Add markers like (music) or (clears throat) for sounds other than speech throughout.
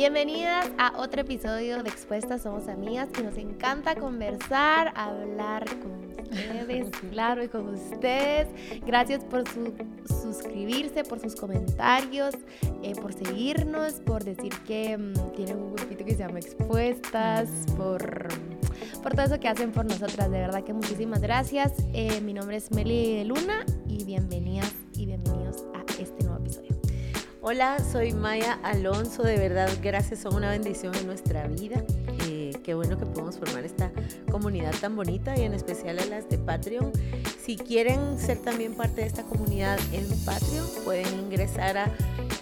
Bienvenidas a otro episodio de Expuestas Somos Amigas que nos encanta conversar, hablar con ustedes, (laughs) claro, y con ustedes. Gracias por su, suscribirse, por sus comentarios, eh, por seguirnos, por decir que mm, tienen un grupito que se llama Expuestas, por, por todo eso que hacen por nosotras. De verdad que muchísimas gracias. Eh, mi nombre es Meli de Luna y bienvenidas y bienvenidos a este nuevo. Hola, soy Maya Alonso. De verdad, gracias, son una bendición en nuestra vida. Eh, qué bueno que podemos formar esta comunidad tan bonita y en especial a las de Patreon. Si quieren ser también parte de esta comunidad en Patreon, pueden ingresar a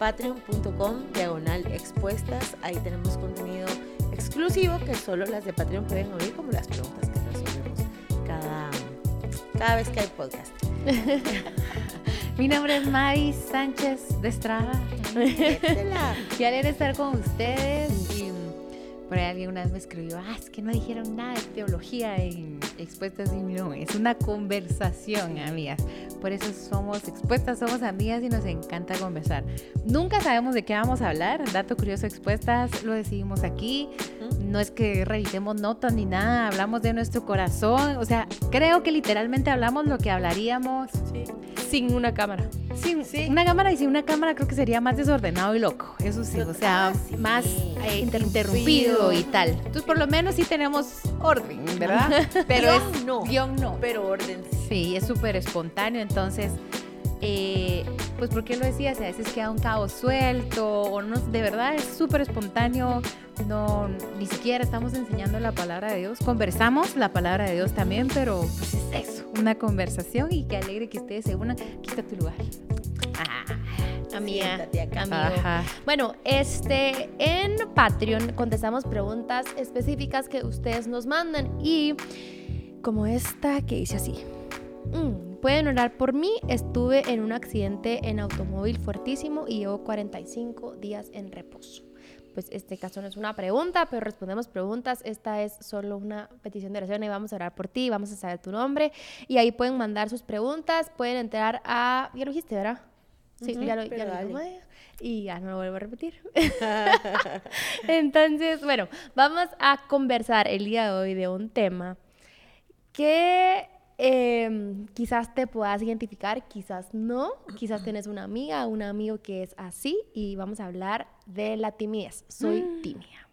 patreon.com diagonal expuestas. Ahí tenemos contenido exclusivo que solo las de Patreon pueden oír, como las preguntas que resolvemos cada, cada vez que hay podcast. (laughs) Mi nombre es Mari Sánchez de Estrada. Qué alegre (laughs) estar con ustedes. Y por ahí alguien una vez me escribió, ah, es que no dijeron nada de teología en Expuestas y no, es una conversación, amigas. Por eso somos expuestas, somos amigas y nos encanta conversar. Nunca sabemos de qué vamos a hablar. Dato curioso, expuestas, lo decidimos aquí. No es que revisemos notas ni nada, hablamos de nuestro corazón. O sea, creo que literalmente hablamos lo que hablaríamos. Sí sin una cámara. Sin una cámara y sin una cámara creo que sería más desordenado y loco. Eso sí, o sea, más eh, interrumpido. y tal. Entonces, por lo menos sí tenemos orden, ¿verdad? (laughs) Pero es no. Guión no. Pero orden. Sí, es súper espontáneo. Entonces, eh, pues porque lo decías, a veces queda un cabo suelto o no, de verdad es súper espontáneo, no, ni siquiera estamos enseñando la palabra de Dios, conversamos la palabra de Dios también, pero pues es eso, una conversación y qué alegre que ustedes se unan, aquí está tu lugar. Ah, amiga, acá, Bueno, este, en Patreon contestamos preguntas específicas que ustedes nos mandan y como esta que dice así. Mm, Pueden orar por mí. Estuve en un accidente en automóvil fuertísimo y llevo 45 días en reposo. Pues este caso no es una pregunta, pero respondemos preguntas. Esta es solo una petición de oración y vamos a orar por ti, vamos a saber tu nombre y ahí pueden mandar sus preguntas, pueden entrar a... Ya lo dijiste, ¿verdad? Sí, ya lo, ya lo y ya no lo vuelvo a repetir. (laughs) (laughs) Entonces, bueno, vamos a conversar el día de hoy de un tema que Em, quizás te puedas identificar, quizás no, quizás tienes una amiga un amigo que es así y vamos a hablar de la timidez. Soy mm. tímida.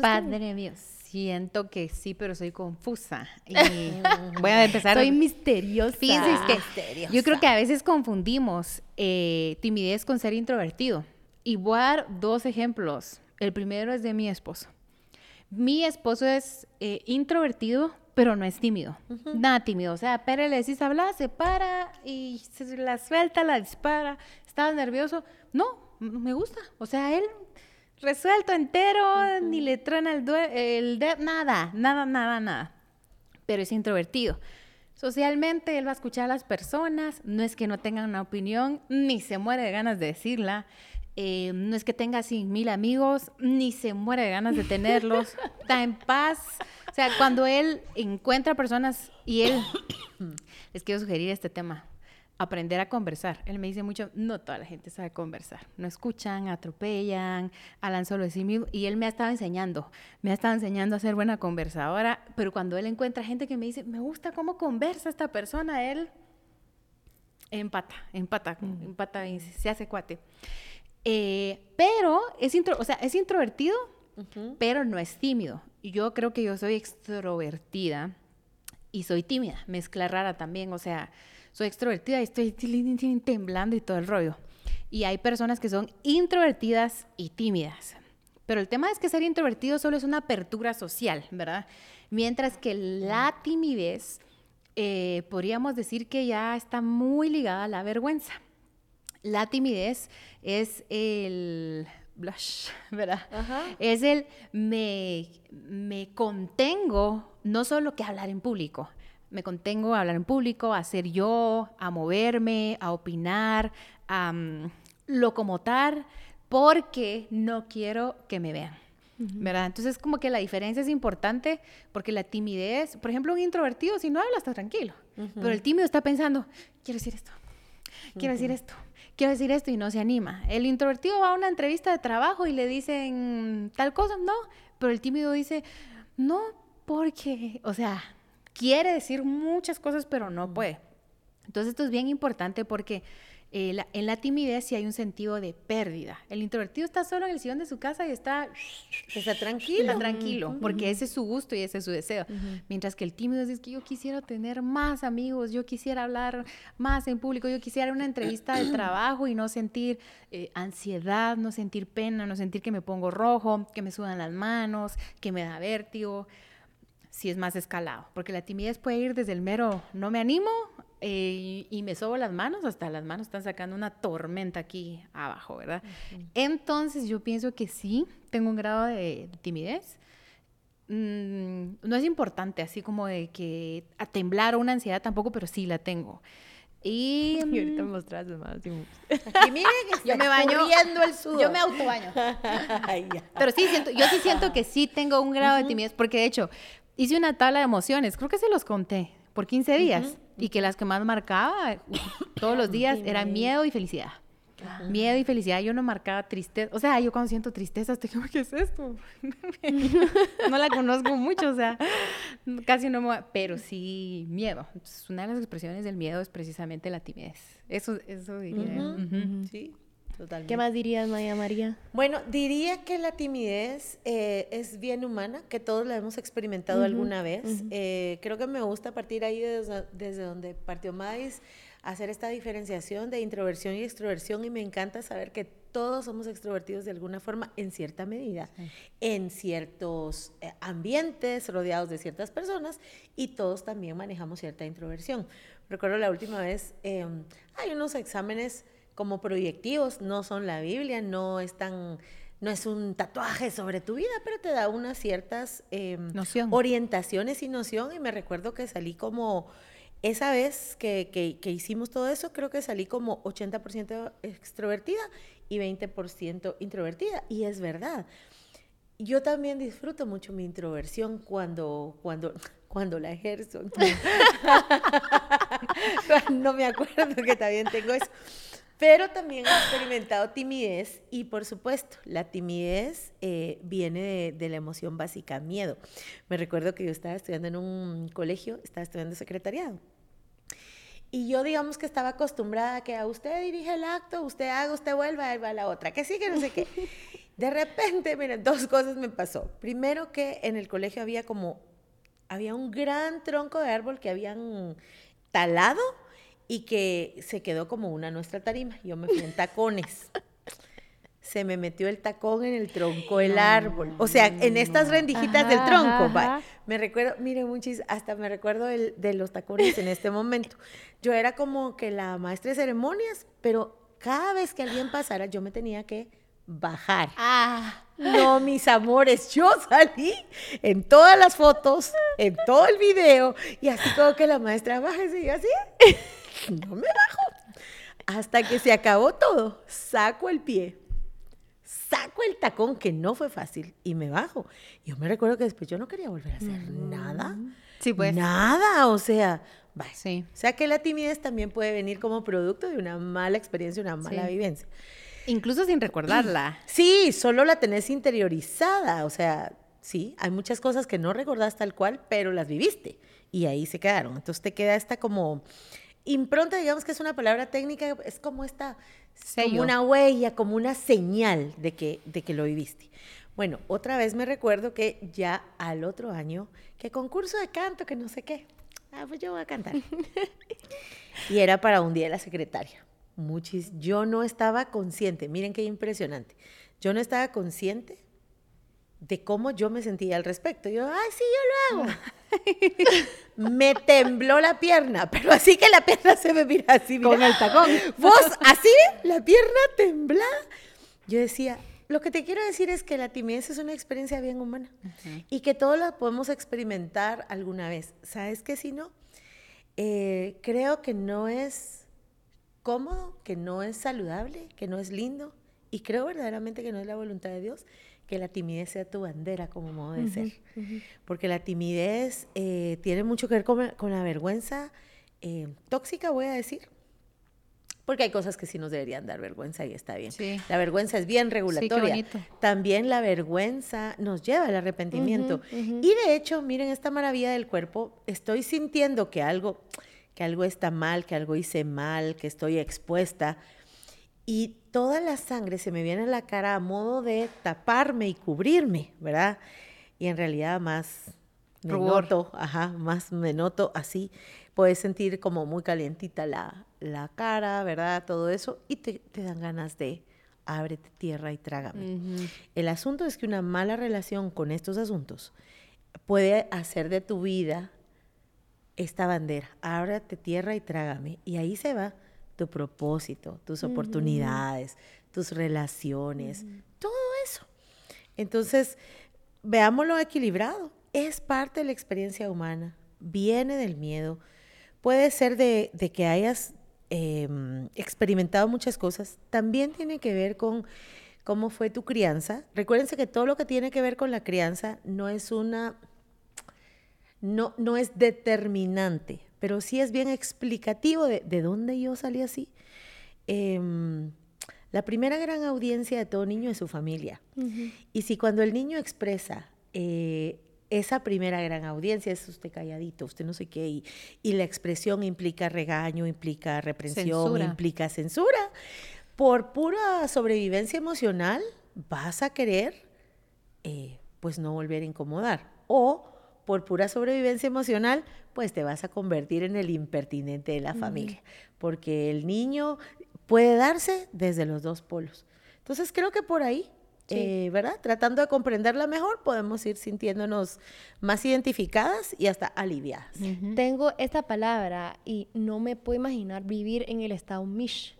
Padre mío, siento que sí, pero soy confusa. (laughs) Y voy a empezar. Soy misteriosa. Fíjense que yo creo que a veces confundimos eh, timidez con ser introvertido. Y voy a dar dos ejemplos. El primero es de mi esposo. Mi esposo es eh, introvertido, pero no es tímido. Nada tímido. O sea, pero le decís hablar, se para y se la suelta, la dispara. Estaba nervioso. No, me gusta. O sea, él resuelto entero, ni le truena el, el dedo, nada, nada, nada, nada. Pero es introvertido. Socialmente él va a escuchar a las personas, no es que no tengan una opinión, ni se muere de ganas de decirla. Eh, no es que tenga así mil amigos, ni se muere de ganas de tenerlos. (laughs) Está en paz. O sea, cuando él encuentra personas y él, (clears throat) les quiero sugerir este tema, aprender a conversar. Él me dice mucho, no toda la gente sabe conversar. No escuchan, atropellan, hablan solo de sí mismo. Y él me ha estado enseñando, me ha estado enseñando a ser buena conversadora. Pero cuando él encuentra gente que me dice, me gusta cómo conversa esta persona, él empata, empata, empata y se hace cuate. Eh, pero es, intro, o sea, es introvertido, pero no es tímido. Yo creo que yo soy extrovertida y soy tímida, mezcla rara también, o sea, soy extrovertida y estoy temblando y todo el rollo. Y hay personas que son introvertidas y tímidas. Pero el tema es que ser introvertido solo es una apertura social, ¿verdad? Mientras que la timidez, eh, podríamos decir que ya está muy ligada a la vergüenza. La timidez es el blush, (laughs) ¿verdad? Es el me, me contengo, no solo que hablar en público, me contengo a hablar en público, a ser yo, a moverme, a opinar, a um, locomotar, porque no quiero que me vean. ¿Verdad? Entonces, como que la diferencia es importante porque la timidez, por ejemplo, un introvertido, si no habla, está tranquilo. Pero el tímido está pensando, quiero decir esto, quiero decir esto, quiero decir esto y no se anima. El introvertido va a una entrevista de trabajo y le dicen tal cosa, no, pero el tímido dice, no, porque, o sea, quiere decir muchas cosas, pero no puede. Entonces esto es bien importante porque eh, en la timidez sí hay un sentido de pérdida. El introvertido está solo en el sillón de su casa y está, está tranquilo. Está tranquilo, porque ese es su gusto y ese es su deseo. Mientras que el tímido dice que yo quisiera tener más amigos, yo quisiera hablar más en público, yo quisiera una entrevista de (clears throat) trabajo y no sentir eh, ansiedad, no sentir pena, no sentir que me pongo rojo, que me sudan las manos, que me da vértigo si es más escalado, porque la timidez puede ir desde el mero no me animo eh, y me sobo las manos, hasta las manos están sacando una tormenta aquí abajo, ¿verdad? Entonces yo pienso que sí, tengo un grado de timidez. Mm, no es importante, así como de que a temblar o una ansiedad tampoco, pero sí la tengo. Y, (laughs) y ahorita me mostras más. Y miren (laughs) que yo me baño. el sudor. Yo me autobaño. (laughs) pero sí, siento, yo sí siento que sí tengo un grado de timidez, porque de hecho, hice una tabla de emociones, creo que se los conté, por 15 días, y que las que más marcaba todos los días eran miedo y felicidad. Miedo y felicidad, yo no marcaba tristeza, o sea, yo cuando siento tristeza, estoy como, ¿qué es esto? (laughs) no la conozco mucho, o sea, casi no me... Pero sí, miedo. una de las expresiones del miedo es precisamente la timidez. Eso, eso diría. Sí, ¿Qué más dirías, Maya María? Bueno, diría que la timidez eh, es bien humana, que todos la hemos experimentado alguna vez. Eh, creo que me gusta partir ahí desde, donde partió Mais, hacer esta diferenciación de introversión y extroversión y me encanta saber que todos somos extrovertidos de alguna forma en cierta medida, en ciertos eh, ambientes rodeados de ciertas personas y todos también manejamos cierta introversión. Recuerdo la última vez, em, hay unos exámenes como proyectivos, no son la Biblia, no es no es un tatuaje sobre tu vida, pero te da unas ciertas em, orientaciones y noción. Y me recuerdo que salí como, esa vez que, que, hicimos todo eso, creo que salí como 80% extrovertida y 20% introvertida. Y es verdad. Yo también disfruto mucho mi introversión cuando, cuando, cuando la ejerzo. (laughs) no me acuerdo que también tengo eso. Pero también he experimentado timidez y por supuesto, la timidez eh, viene de, la emoción básica, miedo. Me recuerdo que yo estaba estudiando en un colegio, estaba estudiando secretariado. Y yo digamos que estaba acostumbrada a que a usted dirige el acto, usted haga, usted vuelva, él va a la otra, que sí, que no sé qué. (laughs) De repente, miren, dos cosas me pasó. Primero que en el colegio había como, había un gran tronco de árbol que habían talado y que se quedó como una nuestra tarima. Yo me fui en tacones. se me metió el tacón en el tronco del árbol. O sea, en estas rendijitas del tronco. Me recuerdo, mire, muchis, hasta me recuerdo el, de los tacones en este momento. Yo era como que la maestra de ceremonias, pero cada vez que alguien pasara, yo me tenía que bajar. Ah. No, mis amores, yo salí en todas las fotos, en todo el video, y así como que la maestra baja y así (laughs) no me bajo. Hasta que se acabó todo, saco el pie, saco el tacón, que no fue fácil, y me bajo. Yo me recuerdo que después yo no quería volver a hacer mm. nada. Sí, pues. Nada, o sea, sí. O sea que la timidez también puede venir como producto de una mala experiencia, una mala vivencia. Incluso sin recordarla. (clears throat) Sí, solo la tenés interiorizada, o sea, sí, hay muchas cosas que no recordás tal cual, pero las viviste y ahí se quedaron. Entonces te queda esta como impronta, digamos que es una palabra técnica, es como esta, como una huella, como una señal de que, de que lo viviste. Bueno, otra vez me recuerdo que ya al otro año, que concurso de canto, que no sé qué. Ah, pues yo voy a cantar. (laughs) y era para un día de la secretaria. Muchis, yo no estaba consciente, miren qué impresionante. Yo no estaba consciente de cómo yo me sentía al respecto. Yo, ay, sí, yo lo hago. (laughs) me tembló la pierna, pero así que la pierna se me mira así. Con el tacón. Vos, así, la pierna temblá. Yo decía, lo que te quiero decir es que la timidez es una experiencia bien humana y que todos la podemos experimentar alguna vez. ¿Sabes qué si no? Eh, creo que no es cómodo, que no es saludable, que no es lindo y creo verdaderamente que no es la voluntad de Dios que la timidez sea tu bandera como modo de ser. Porque la timidez eh, tiene mucho que ver con, la vergüenza eh, tóxica, voy a decir. porque hay cosas que sí nos deberían dar vergüenza y está bien. La vergüenza es bien regulatoria. También la vergüenza nos lleva al arrepentimiento. Y de hecho, miren esta maravilla del cuerpo, estoy sintiendo que algo, que algo está mal, que algo hice mal, que estoy expuesta. Y toda la sangre se me viene a la cara a modo de taparme y cubrirme, ¿verdad? Y en realidad más me noto, ajá, más me noto así puedes sentir como muy calientita la, la cara, ¿verdad? Todo eso, y te, te dan ganas de ábrete tierra y trágame. El asunto es que una mala relación con estos asuntos puede hacer de tu vida esta bandera, ábrete tierra y trágame. Y ahí se va tu propósito, tus oportunidades, tus relaciones, todo eso. Entonces, veámoslo equilibrado. Es parte de la experiencia humana, viene del miedo, puede ser de, que hayas em, experimentado muchas cosas, también tiene que ver con cómo fue tu crianza. Recuérdense que todo lo que tiene que ver con la crianza no es una, no, no es determinante, pero sí es bien explicativo de, de dónde yo salí así. Em, la primera gran audiencia de todo niño es su familia. Y si cuando el niño expresa eh, esa primera gran audiencia es usted calladito, usted no sé qué, y, y la expresión implica regaño, implica reprensión, implica censura. Por pura sobrevivencia emocional, vas a querer, eh, pues, no volver a incomodar. O por pura sobrevivencia emocional, pues te vas a convertir en el impertinente de la familia, porque el niño puede darse desde los dos polos. Entonces creo que por ahí eh, ¿verdad? Tratando de comprenderla mejor, podemos ir sintiéndonos más identificadas y hasta aliviadas. Tengo esta palabra y no me puedo imaginar vivir en el estado Mish.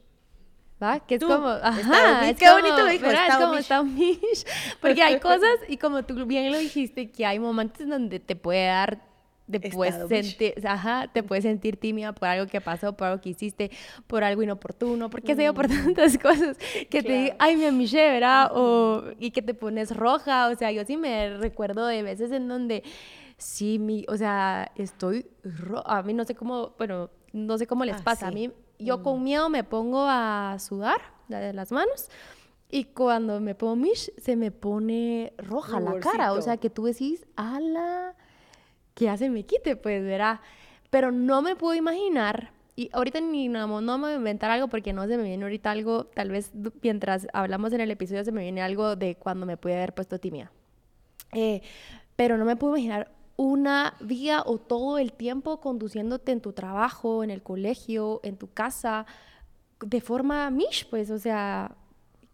¿Va? Que es como, ajá, es qué bonito lo dijo, es como estado Mish. (laughs) Porque hay cosas, y como tú bien lo dijiste, que hay momentos en donde te puede dar te puedes, sentir, ajá, te puedes sentir tímida por algo que pasó, por algo que hiciste, por algo inoportuno, porque se por mm. tantas cosas que te digo, ay, me amiché, ¿verdad? O, y que te pones roja, o sea, yo sí me recuerdo de veces en donde sí, mi, o sea, estoy roja, a mí no sé cómo, bueno, no sé cómo les ah, pasa, a mí, yo con mm. miedo me pongo a sudar de las manos, y cuando me pongo mish, se me pone roja la cara. O sea, que tú decís, ala, que ya se me quite, pues, verá. Pero no me puedo imaginar, y ahorita ni no, no me voy a inventar algo porque no se me viene ahorita algo, tal vez mientras hablamos en el episodio se me viene algo de cuando me pude haber puesto tímida. Eh, pero no me puedo imaginar una vida o todo el tiempo conduciéndote en tu trabajo, en el colegio, en tu casa, de forma mish, pues, o sea,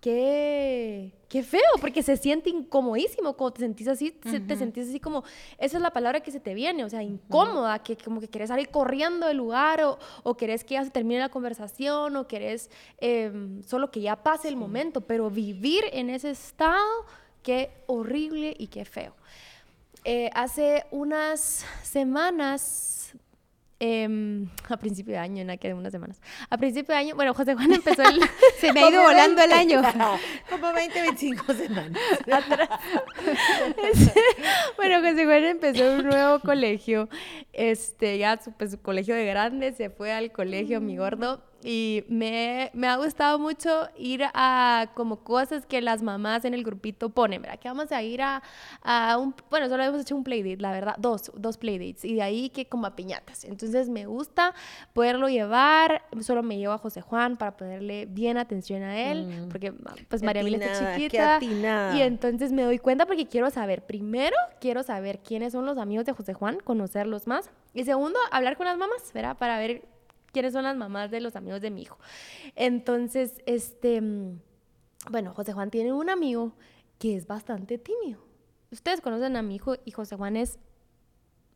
qué, qué feo, porque se siente incomodísimo cuando te sentís así, te sentís así como, esa es la palabra que se te viene, o sea, incómoda, que como que quieres salir corriendo del lugar o, o querés que ya se termine la conversación o querés em, solo que ya pase el momento, pero vivir en ese estado, qué horrible y qué feo. Eh, hace unas semanas Em, a principio de año, en aquellas unas semanas. A principio de año, bueno, José Juan empezó el... (laughs) Se me ha ido volando el año. Como 20, 25 semanas. (laughs) (laughs) bueno, José Juan empezó un nuevo colegio. Este, ya su, pues, su colegio de grandes, se fue al colegio, mi gordo y me, me, ha gustado mucho ir a como cosas que las mamás en el grupito ponen, ¿verdad? Que vamos a ir a, a un, bueno, solo hemos hecho un playdate, la verdad, dos, dos playdates, y de ahí que como a piñatas. Entonces me gusta poderlo llevar, solo me llevo a José Juan para ponerle bien atención a él, mm. porque pues María Mila está chiquita. Y entonces me doy cuenta porque quiero saber, primero, quiero saber quiénes son los amigos de José Juan, conocerlos más. Y segundo, hablar con las mamás, ¿verdad? Para ver quiénes son las mamás de los amigos de mi hijo. Entonces, este, mm, bueno, José Juan tiene un amigo que es bastante tímido. Ustedes conocen a mi hijo y José Juan es,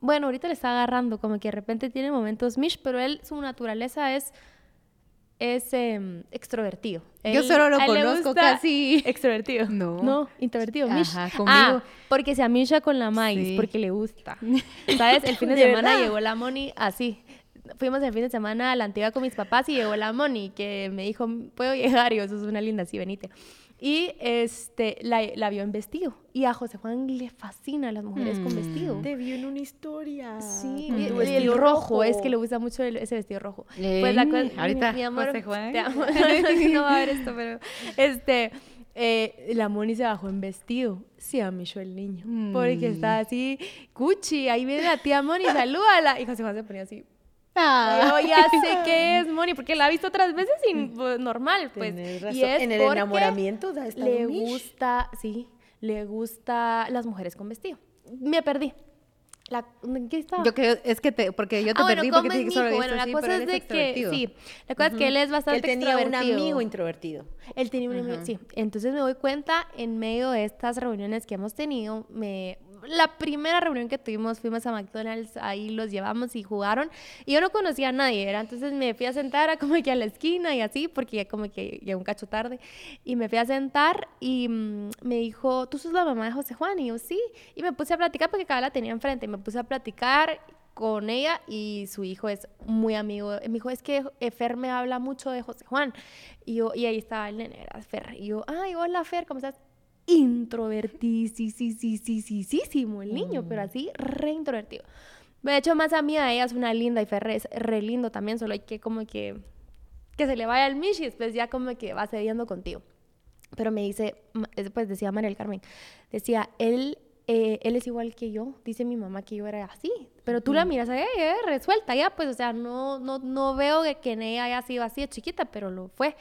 bueno, ahorita le está agarrando, como que de repente tiene momentos mish, pero él, su naturaleza es es em, extrovertido. Yo solo lo conozco casi. Extrovertido. No. No, introvertido. Ajá, conmigo. Ah, porque se amisha con la maíz, porque le gusta. (laughs) ¿Sabes? El fin de, semana llegó la Moni así fuimos el fin de semana a la antigua con mis papás y llegó la Moni, que me dijo, ¿puedo llegar? Y yo, eso es una linda, sí, venite. Y este, la, la, vio en vestido. Y a José Juan le fascina a las mujeres con vestido. Te vio en una historia. Sí, y, el rojo, es que le gusta mucho ese vestido rojo. pues la ahorita, mi, amor, José Juan. Te amo. (laughs) no va a ver esto, pero este, eh, la Moni se bajó en vestido. Sí, a mí yo el niño. Porque está así, cuchi, ahí viene la tía Moni, salúdala. Y José Juan se ponía así. Ah. Yo ya sé (laughs) qué es Moni, porque la ha visto otras veces y pues, normal, pues. Y es en el enamoramiento le gusta, sí, le gusta las mujeres con vestido. Me perdí. La, ¿Qué estaba? Yo creo, es que te, porque yo te ah, perdí porque te dije Bueno, la cosa es de que, sí, la cosa es que él es bastante Él tenía un amigo introvertido. Él tenía un amigo, sí. Entonces me doy cuenta en medio de estas reuniones que hemos tenido, me, la primera reunión que tuvimos, fuimos a McDonald's, ahí los llevamos y jugaron. Y yo no conocía a nadie, era. Entonces me fui a sentar a (laughs) como que a la esquina y así, porque ya como que ya un cacho tarde. Y me fui a sentar y mm, me dijo, ¿tú sos la mamá de José Juan? Y yo, sí. Y me puse a platicar porque cada la tenía enfrente. Y me puse a platicar con ella y su hijo es muy amigo. Me dijo, es que Fer me habla mucho de José Juan. Y, yo, y ahí estaba el nene, Fer. Y yo, ay, hola Fer, ¿cómo estás? Introvertidísimo el niño, pero mm. así re introvertido. De hecho, más a mí a ella es una linda y Ferre es re lindo también, solo hay que como que que se le vaya al Michi, después ya como que va cediendo contigo. Pero me dice, pues decía María del Carmen, decía, él eh, él es igual que yo, dice mi mamá que yo era así, pero tú la miras, eh, eh, resuelta ya, pues, o sea, no, no, no veo que en ella haya sido así de chiquita, pero lo fue.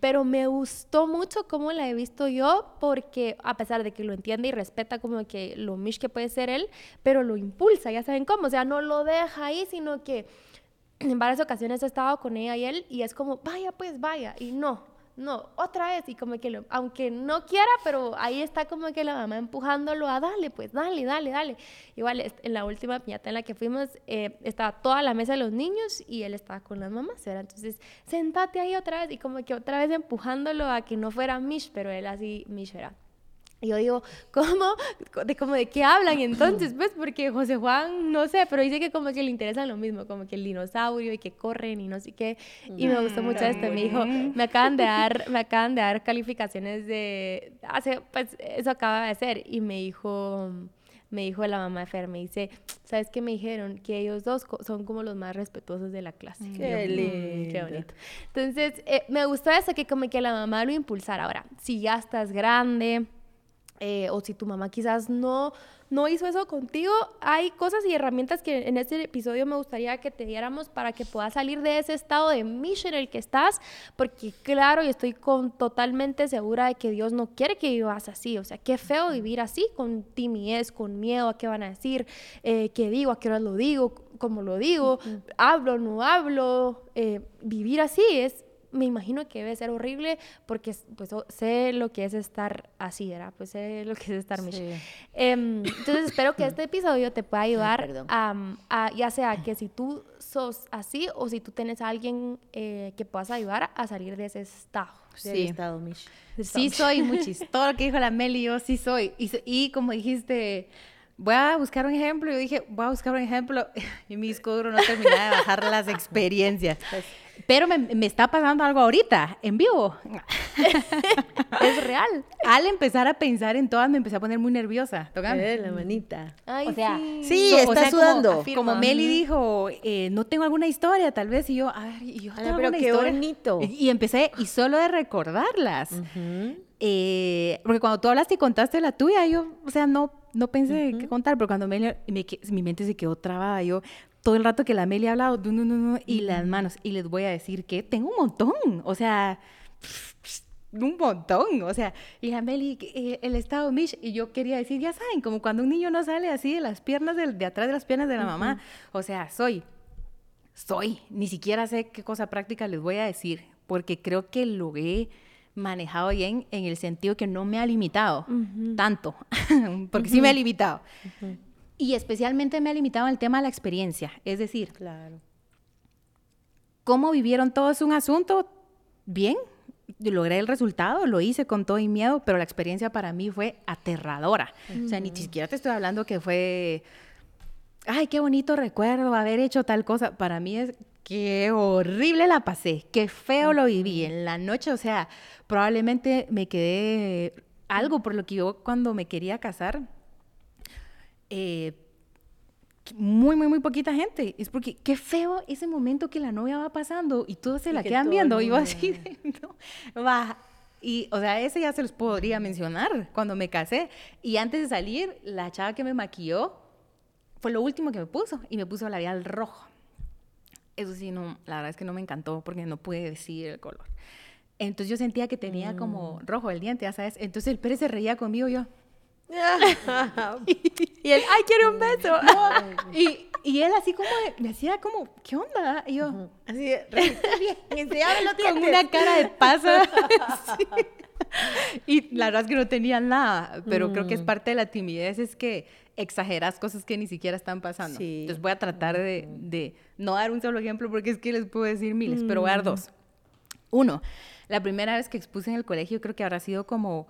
Pero me gustó mucho cómo la he visto yo, porque a pesar de que lo entiende y respeta como que lo mish que puede ser él, pero lo impulsa, ya saben cómo, o sea, no lo deja ahí, sino que en varias ocasiones he estado con ella y él y es como, vaya, pues, vaya, y no, no, otra vez, y como que, aunque no quiera, pero ahí está como que la mamá empujándolo a dale, pues dale, dale, dale. Igual en la última piñata en la que fuimos, eh, estaba toda la mesa de los niños y él estaba con las mamás, ¿verdad? Entonces, sentate ahí otra vez, y como que otra vez empujándolo a que no fuera Mish, pero él así, Mish era. Y yo digo, ¿cómo? ¿De, como de qué hablan entonces? Pues porque José Juan, no sé, pero dice que como que le interesa lo mismo, como que el dinosaurio y que corren y no sé qué. Y me gustó mucho esto. Me dijo, me acaban de dar, me acaban de dar calificaciones de, hace, pues eso acaba de ser. Y me dijo, me dijo la mamá de Fer, me dice, ¿sabes qué me dijeron? Que ellos dos son como los más respetuosos de la clase. Qué mm, lindo. Qué bonito. Entonces, eh, me gustó eso, que como que la mamá lo impulsara. Ahora, si ya estás grande eh, o si tu mamá quizás no, no hizo eso contigo, hay cosas y herramientas que en este episodio me gustaría que te diéramos para que puedas salir de ese estado de mission en el que estás, porque claro, y estoy con, totalmente segura de que Dios no quiere que vivas así, o sea, qué feo vivir así, con timidez, con miedo a qué van a decir, eh, qué digo, a qué hora lo digo, cómo lo digo, hablo, no hablo, eh, vivir así es me imagino que debe ser horrible porque pues sé lo que es estar así, ¿verdad? Pues sé lo que es estar sí. Em, entonces espero que este episodio te pueda ayudar a, ya sea que si tú sos así o si tú tienes a alguien eh, que puedas ayudar a salir de ese estado. Sí, estado, Mish. Sí soy, muchis. Todo lo que dijo la Meli, yo sí soy. Y, y como dijiste voy a buscar un ejemplo. Yo dije, voy a buscar un ejemplo. (laughs) Y mi disco duro no terminaba de bajar las experiencias. (laughs) Pero me, me, está pasando algo ahorita, en vivo. (laughs) es real. Al empezar a pensar en todas, me empecé a poner muy nerviosa. Tocame. la manita. Ay, o sea, sí, está sudando. Como, Meli dijo, eh, no tengo alguna historia, tal vez. Y yo, a ver, y yo tengo pero qué bonito. Y, empecé, y solo de recordarlas. eh, porque cuando tú hablaste y contaste la tuya, yo, o sea, no, no pensé qué contar, pero cuando Meli, mi mente se quedó trabada, yo, todo el rato que la Meli ha hablado, y las manos, y les voy a decir que tengo un montón, o sea, un montón, o sea, y la Meli, eh, el estado Mish, y yo quería decir, ya saben, como cuando un niño no sale así de las piernas, de, atrás de las piernas de la mamá, o sea, soy, soy, ni siquiera sé qué cosa práctica les voy a decir, porque creo que lo he manejado bien en el sentido que no me ha limitado tanto, (laughs) porque sí me ha limitado. Y especialmente me ha limitado el tema de la experiencia. Es decir, claro. ¿cómo vivieron todos un asunto? Bien, logré el resultado, lo hice con todo y miedo, pero la experiencia para mí fue aterradora. O sea, ni siquiera te estoy hablando que fue, ay, qué bonito recuerdo haber hecho tal cosa. Para mí es qué horrible la pasé, qué feo lo viví en la noche, o sea, probablemente me quedé algo por lo que yo cuando me quería casar, eh, muy, muy, muy poquita gente. Es porque qué feo ese momento que la novia va pasando y todos se la quedan viendo. Y yo así, (laughs) no, va. Y, o sea, ese ya se los podría mencionar cuando me casé. Y antes de salir, la chava que me maquilló fue lo último que me puso y me puso labial rojo. Eso sí, no, la verdad es que no me encantó porque no pude decir el color. Entonces yo sentía que tenía como mm. rojo el diente, ya sabes. Entonces el Pérez se reía conmigo yo. (laughs) (laughs) y él, ay, quiero un beso. (laughs) y, y, él así como, me hacía como, ¿qué onda? Y yo, así, (laughs) bien, Con una cara de pasa. (laughs) Y la verdad es que no tenía nada, pero creo que es mm. parte de la timidez, es que exageras cosas que ni siquiera están pasando. Entonces voy a tratar de, de, no dar un solo ejemplo porque es que les puedo decir miles, pero voy a dar mm. dos. Uno, la primera vez que expuse en el colegio creo que habrá sido como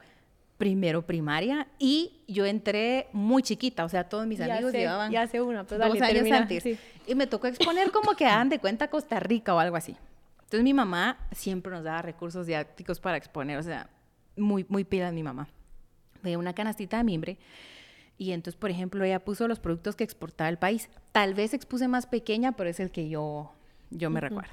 primero primaria y yo entré muy chiquita, o sea, todos mis amigos llevaban ya hace una, dos años antes. Y me tocó exponer como que hagan de cuenta Costa Rica o algo así. Entonces mi mamá siempre nos daba recursos didácticos para exponer, o sea, muy, muy pila mi mamá. Me una canastita de mimbre y entonces, por ejemplo, ella puso los productos que exportaba el país. Tal vez expuse más pequeña, pero es el que yo, yo me recuerdo.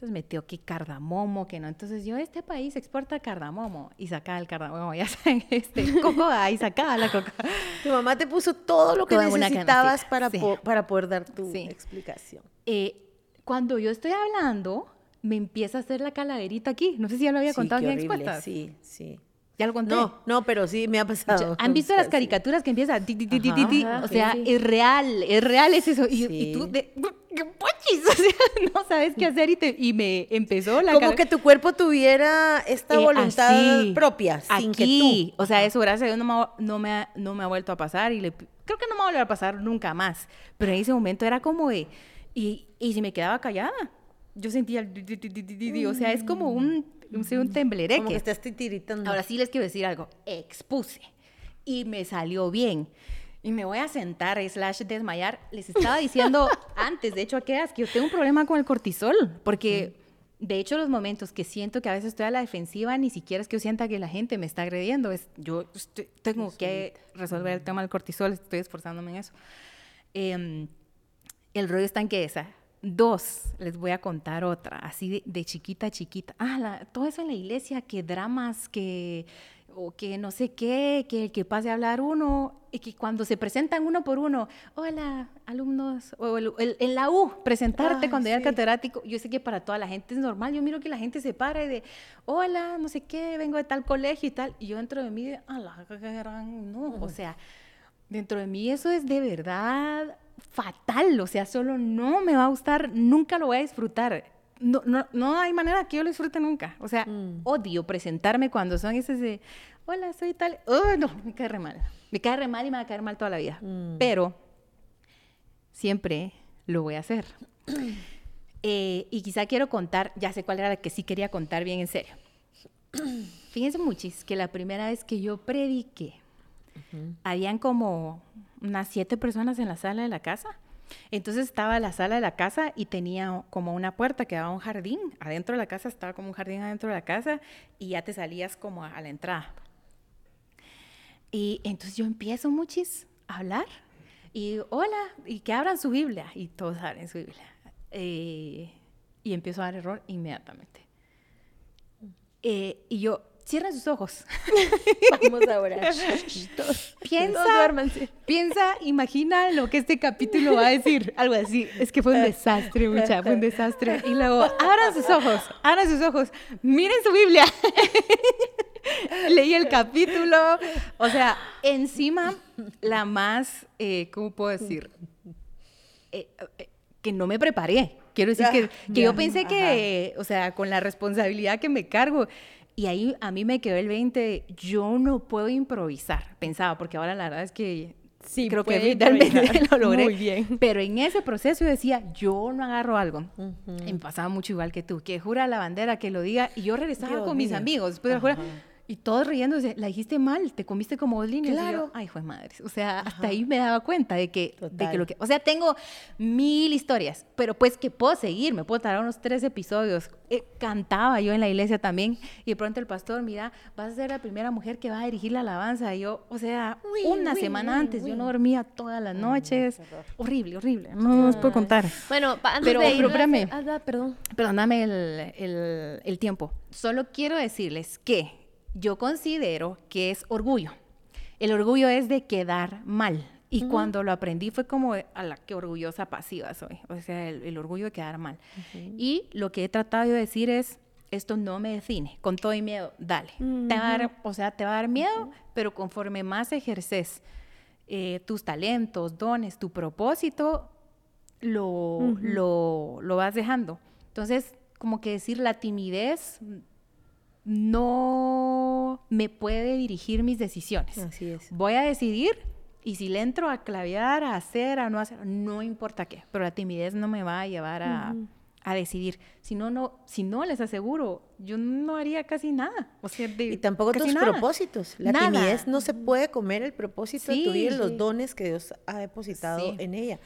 Entonces metió que cardamomo, que no. Entonces yo, este país exporta cardamomo y sacaba el cardamomo, (laughs) ya saben, este, cocoa y sacaba la coca. Tu mamá te puso todo lo que necesitabas para, para poder dar tu explicación. Eh, cuando yo estoy hablando, me empieza a hacer la calaverita aquí. No sé si ya lo había contado en expuestas. Sí, sí. ¿Ya lo conté? No, no, pero sí me ha pasado. ¿Han visto las caricaturas que empiezan? Ti, ti, ti, ti, ti, o sea, es real, es real es eso. Y, tú, de, ¿qué pochis? (laughs) O sea, no sabes qué hacer y, te, y me empezó la... Como que tu cuerpo tuviera esta eh, voluntad propia, sin aquí, que tú. O sea, eso, gracias a Dios, no me, no me, ha, no me ha vuelto a pasar y le, creo que no me va a volver a pasar nunca más. Pero en ese momento era como de... Y, y si me quedaba callada, yo sentía... O sea, es como un un, un temblereque. Como que estás titiritando. Ahora sí les quiero decir algo. Expuse y me salió bien. Y me voy a sentar, slash desmayar. Les estaba diciendo (laughs) antes, de hecho, a qué que yo tengo un problema con el cortisol, porque de hecho los momentos que siento que a veces estoy a la defensiva, ni siquiera es que yo sienta que la gente me está agrediendo, es yo tengo que resolver el tema del cortisol, estoy esforzándome en eso. Em, el rollo está en que esa, Dos, les voy a contar otra, así de, chiquita chiquita. Ah, todo eso en la iglesia, que dramas, que, o que no sé qué, que el que pase a hablar uno, y que cuando se presentan uno por uno, hola, alumnos, o el, en la U, presentarte cuando ya catedrático, yo sé que para toda la gente es normal, yo miro que la gente se para y de, hola, no sé qué, vengo de tal colegio y tal, y yo dentro de mí, a la gran, no, o sea, dentro de mí eso es de verdad fatal, o sea, solo no me va a gustar, nunca lo voy a disfrutar. No, no, no hay manera que yo lo disfrute nunca. O sea, mm. odio presentarme cuando son esos de, hola, soy tal. Oh, no, me cae re mal. Me cae re mal y me va a caer mal toda la vida. Mm. Pero siempre lo voy a hacer. (clears throat) Eh, y quizá quiero contar, ya sé cuál era la que sí quería contar bien en serio. (clears throat) Fíjense muchis que la primera vez que yo prediqué, habían como unas siete personas en la sala de la casa. Entonces estaba la sala de la casa y tenía como una puerta que daba un jardín. Adentro de la casa estaba como un jardín adentro de la casa y ya te salías como a, la entrada. Y entonces yo empiezo muchis a hablar y hola, y que abran su Biblia. Y todos abren su Biblia. Eh, y empiezo a dar error inmediatamente. Eh, y yo, Cierren sus ojos. (laughs) Vamos ahora. (laughs) piensa, piensa, imagina lo que este capítulo va a decir. (laughs) Algo así. Es que fue un desastre, mucha, fue un desastre. Y luego, abran sus ojos, abran sus ojos, miren su Biblia. Leí el capítulo. O sea, encima, la más, eh, ¿cómo puedo decir? Eh, eh, que no me preparé. Quiero decir que, que yo pensé que, o sea, con la responsabilidad que me cargo, y ahí a mí me quedó el 20, yo no puedo improvisar, pensaba, porque ahora la verdad es que sí, creo que finalmente (laughs) lo logré. Muy bien. Pero en ese proceso yo decía, yo no agarro algo. Y me pasaba mucho igual que tú, que jura la bandera, que lo diga, y yo regresaba con mis amigos después de jura, Y todos riéndose, la dijiste mal, te comiste como dos líneas. Claro. Ay, fue madre. O sea, hasta ahí me daba cuenta de que, de que lo que. O sea, tengo mil historias, pero pues que puedo seguir, me puedo tardar unos tres episodios. Eh, cantaba yo en la iglesia también, y de pronto el pastor, mira, vas a ser la primera mujer que va a dirigir la alabanza. Y yo, o sea, una semana antes, yo no dormía todas las noches. horrible, horrible. No os puedo contar. Bueno, antes pero, de ir, ah, perdón. Perdóname el, el, el tiempo. Solo quiero decirles que yo considero que es orgullo. El orgullo es de quedar mal. Y cuando lo aprendí fue como a la que orgullosa pasiva soy. O sea, el, orgullo de quedar mal. Y lo que he tratado de decir es, esto no me define. Con todo y miedo, dale. te va a dar, o sea, te va a dar miedo, pero conforme más ejerces eh, tus talentos, dones, tu propósito, lo, lo, lo vas dejando. Entonces, como que decir la timidez no me puede dirigir mis decisiones. Así es. Voy a decidir y si le entro a clavear, a hacer, a no hacer, no importa qué, pero la timidez no me va a llevar a, decidir. Si no, no, si no les aseguro, yo no haría casi nada. O sea, y tampoco tus propósitos. La timidez no se puede comer el propósito de tu vida los dones que Dios ha depositado en ella.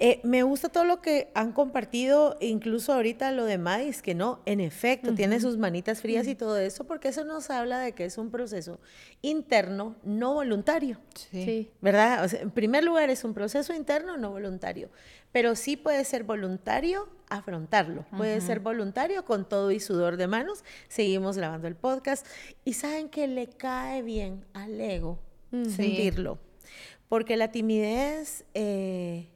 Eh, me gusta todo lo que han compartido, incluso ahorita lo de Madis, que no, en efecto, tiene sus manitas frías y todo eso, porque eso nos habla de que es un proceso interno, no voluntario. Sí. ¿Verdad? en primer lugar, es un proceso interno, no voluntario, pero sí puede ser voluntario afrontarlo. Puede ser voluntario con todo y sudor de manos. Seguimos grabando el podcast y saben que le cae bien al ego sentirlo, porque la timidez... Eh,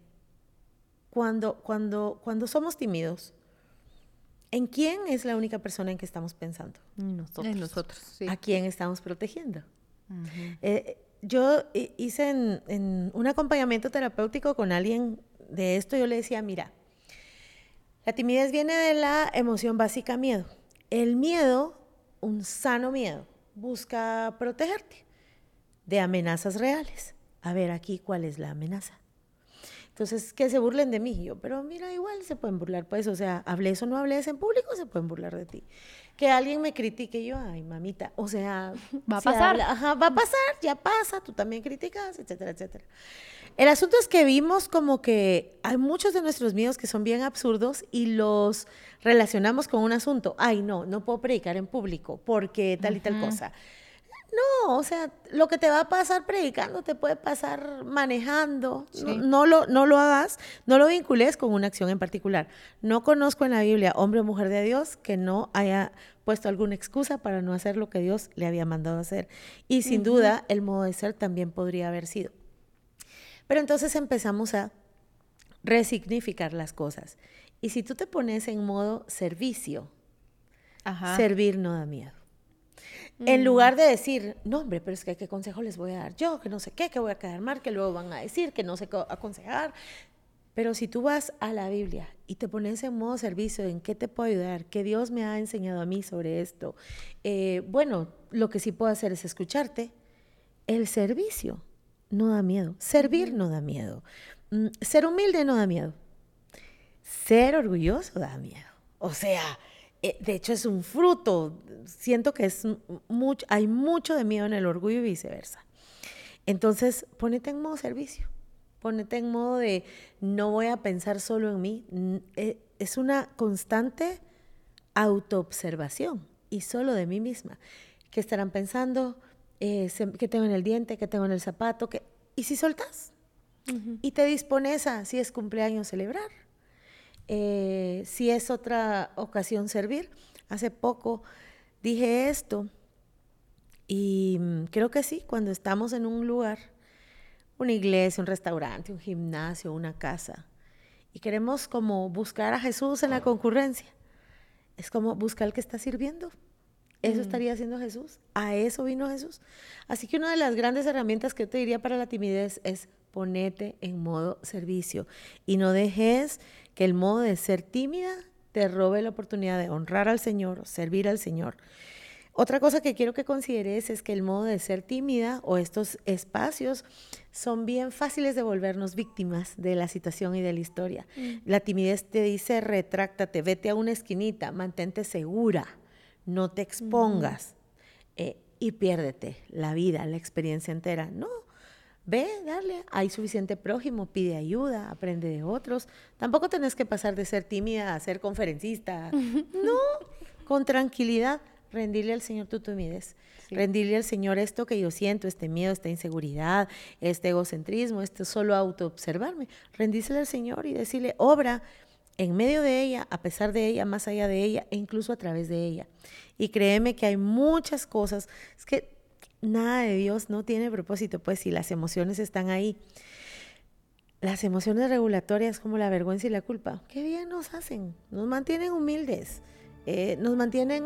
cuando, cuando, cuando somos tímidos, ¿en quién es la única persona en que estamos pensando? Nosotros. En nosotros, sí. ¿A quién estamos protegiendo? Eh, yo hice en, un acompañamiento terapéutico con alguien de esto, yo le decía, mira, la timidez viene de la emoción básica miedo. El miedo, un sano miedo, busca protegerte de amenazas reales. A ver aquí cuál es la amenaza. Entonces, que se burlen de mí. Yo, pero mira, igual se pueden burlar, pues, o sea, hables o no hables en público, se pueden burlar de ti. Que alguien me critique, yo, ay, mamita, o sea, (laughs) va a pasar. ajá, va a pasar, ya pasa, tú también criticas, etcétera, etcétera. El asunto es que vimos como que hay muchos de nuestros miedos que son bien absurdos y los relacionamos con un asunto. Ay, no, no puedo predicar en público porque tal y tal cosa. No, o sea, lo que te va a pasar predicando te puede pasar manejando. No, lo, no lo hagas, no lo vincules con una acción en particular. No conozco en la Biblia hombre o mujer de Dios que no haya puesto alguna excusa para no hacer lo que Dios le había mandado hacer. Y sin duda, el modo de ser también podría haber sido. Pero entonces empezamos a resignificar las cosas. Y si tú te pones en modo servicio, servir no da miedo. En mm. lugar de decir, no, hombre, pero es que qué consejo les voy a dar yo, que no sé qué, que voy a quedar mal, que luego van a decir, que no sé qué aconsejar. Pero si tú vas a la Biblia y te pones en modo servicio, ¿en qué te puedo ayudar? ¿Qué Dios me ha enseñado a mí sobre esto? Eh, bueno, lo que sí puedo hacer es escucharte. El servicio no da miedo. Servir no da miedo. Mm, ser humilde no da miedo. Ser orgulloso da miedo. O sea, de hecho es un fruto. Siento que es mucho, hay mucho de miedo en el orgullo y viceversa. Entonces, ponete en modo servicio. Ponete en modo de no voy a pensar solo en mí. Eh, es una constante autoobservación y solo de mí misma. ¿Qué estarán pensando? Eh, ¿Qué tengo en el diente? ¿Qué tengo en el zapato? ¿Qué? ¿Y si soltas? Y te dispones a, si es cumpleaños, celebrar eh, si es otra ocasión servir. Hace poco dije esto y mm, creo que sí, cuando estamos en un lugar, una iglesia, un restaurante, un gimnasio, una casa, y queremos como buscar a Jesús en la concurrencia, es como buscar al que está sirviendo. Eso mm. estaría haciendo Jesús. A eso vino Jesús. Así que una de las grandes herramientas que yo te diría para la timidez es ponete en modo servicio y no dejes que el modo de ser tímida te robe la oportunidad de honrar al Señor, servir al Señor. Otra cosa que quiero que consideres es que el modo de ser tímida o estos espacios son bien fáciles de volvernos víctimas de la situación y de la historia. Mm. La timidez te dice, retráctate, vete a una esquinita, mantente segura, no te expongas. Eh, y piérdete la vida, la experiencia entera. No, ve, dale, hay suficiente prójimo, pide ayuda, aprende de otros. Tampoco tenés que pasar de ser tímida a ser conferencista. (laughs) No, con tranquilidad, rendirle al Señor tu timidez. Rendirle al Señor esto que yo siento, este miedo, esta inseguridad, este egocentrismo, este solo autoobservarme. Rendírsele al Señor y decirle, obra en medio de ella, a pesar de ella, más allá de ella e incluso a través de ella. Y créeme que hay muchas cosas, es que nada de Dios no tiene propósito, pues si las emociones están ahí. Las emociones regulatorias como la vergüenza y la culpa, qué bien nos hacen, nos mantienen humildes, eh, nos mantienen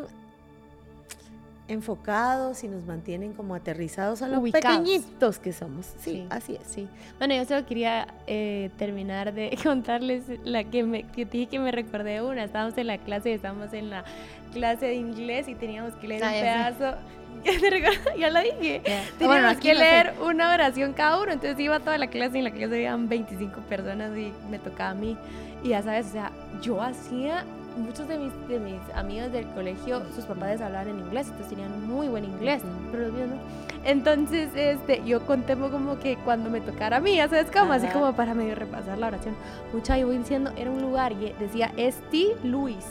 enfocados y nos mantienen como aterrizados a los pequeñitos que somos. Sí, así es. Sí. Bueno, yo solo quería eh, terminar de (laughs) contarles la que me que dije que me recordé una. Estábamos en la clase, estábamos en la clase de inglés y teníamos que leer un pedazo. (laughs) (laughs) ya lo dije. Teníamos que leer una oración cada uno. Entonces iba toda la clase y en la clase habían 25 personas y me tocaba a mí. Y ya sabes, o sea, yo hacía muchos de mis, de mis amigos del colegio, sus papás hablaban en inglés, entonces tenían muy buen inglés, pero los míos no. Entonces, este, yo conté como que cuando me tocara a mí, ¿sabes cómo? Así como para medio repasar la oración. Mucha, yo voy diciendo, era un lugar y decía St. Louis,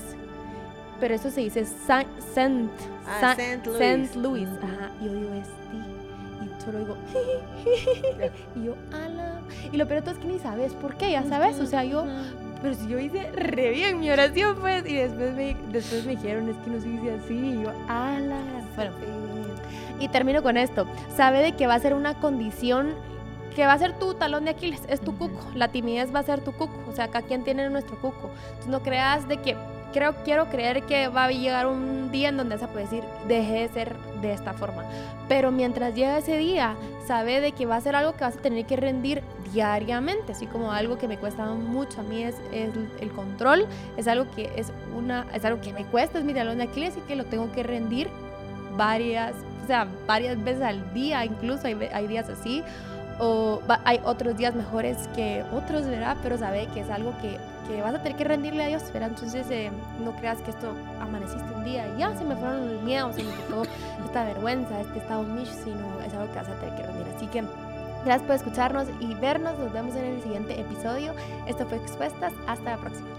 pero eso se dice Saint, Saint, ah, Louis. Louis. Ajá, yo digo St. Y solo digo, (laughs) y yo, ala. Y lo peor de todo es que ni sabes por qué, ya sabes. O sea, yo pero si yo hice re bien mi oración, pues, y después me, después me dijeron, es que no se dice así, y yo, ala. Bueno, y termino con esto. Sabe de que va a ser una condición que va a ser tu talón de Aquiles, es tu cuco. La timidez va a ser tu cuco. O sea, acá quien tiene nuestro cuco. Entonces no creas de que creo, quiero creer que va a llegar un día en donde a poder decir, deje de ser de esta forma. Pero mientras llega ese día, sabe de que va a ser algo que vas a tener que rendir diariamente, así como algo que me cuesta mucho a mí es, el control, es algo que es una, es algo que me cuesta, es mi talón de Aquiles y que lo tengo que rendir varias, o sea, varias veces al día, incluso hay, hay días así, o hay otros días mejores que otros, ¿verdad? Pero sabe que es algo que, que vas a tener que rendirle a Dios, ¿verdad? Entonces eh, no creas que esto amaneciste un día y ya se me fueron los miedos, se me quitó (laughs) esta vergüenza, este estado mish, sino es algo que vas a tener que rendir. Así que gracias por escucharnos y vernos, nos vemos en el siguiente episodio. Esto fue Expuestas, hasta la próxima.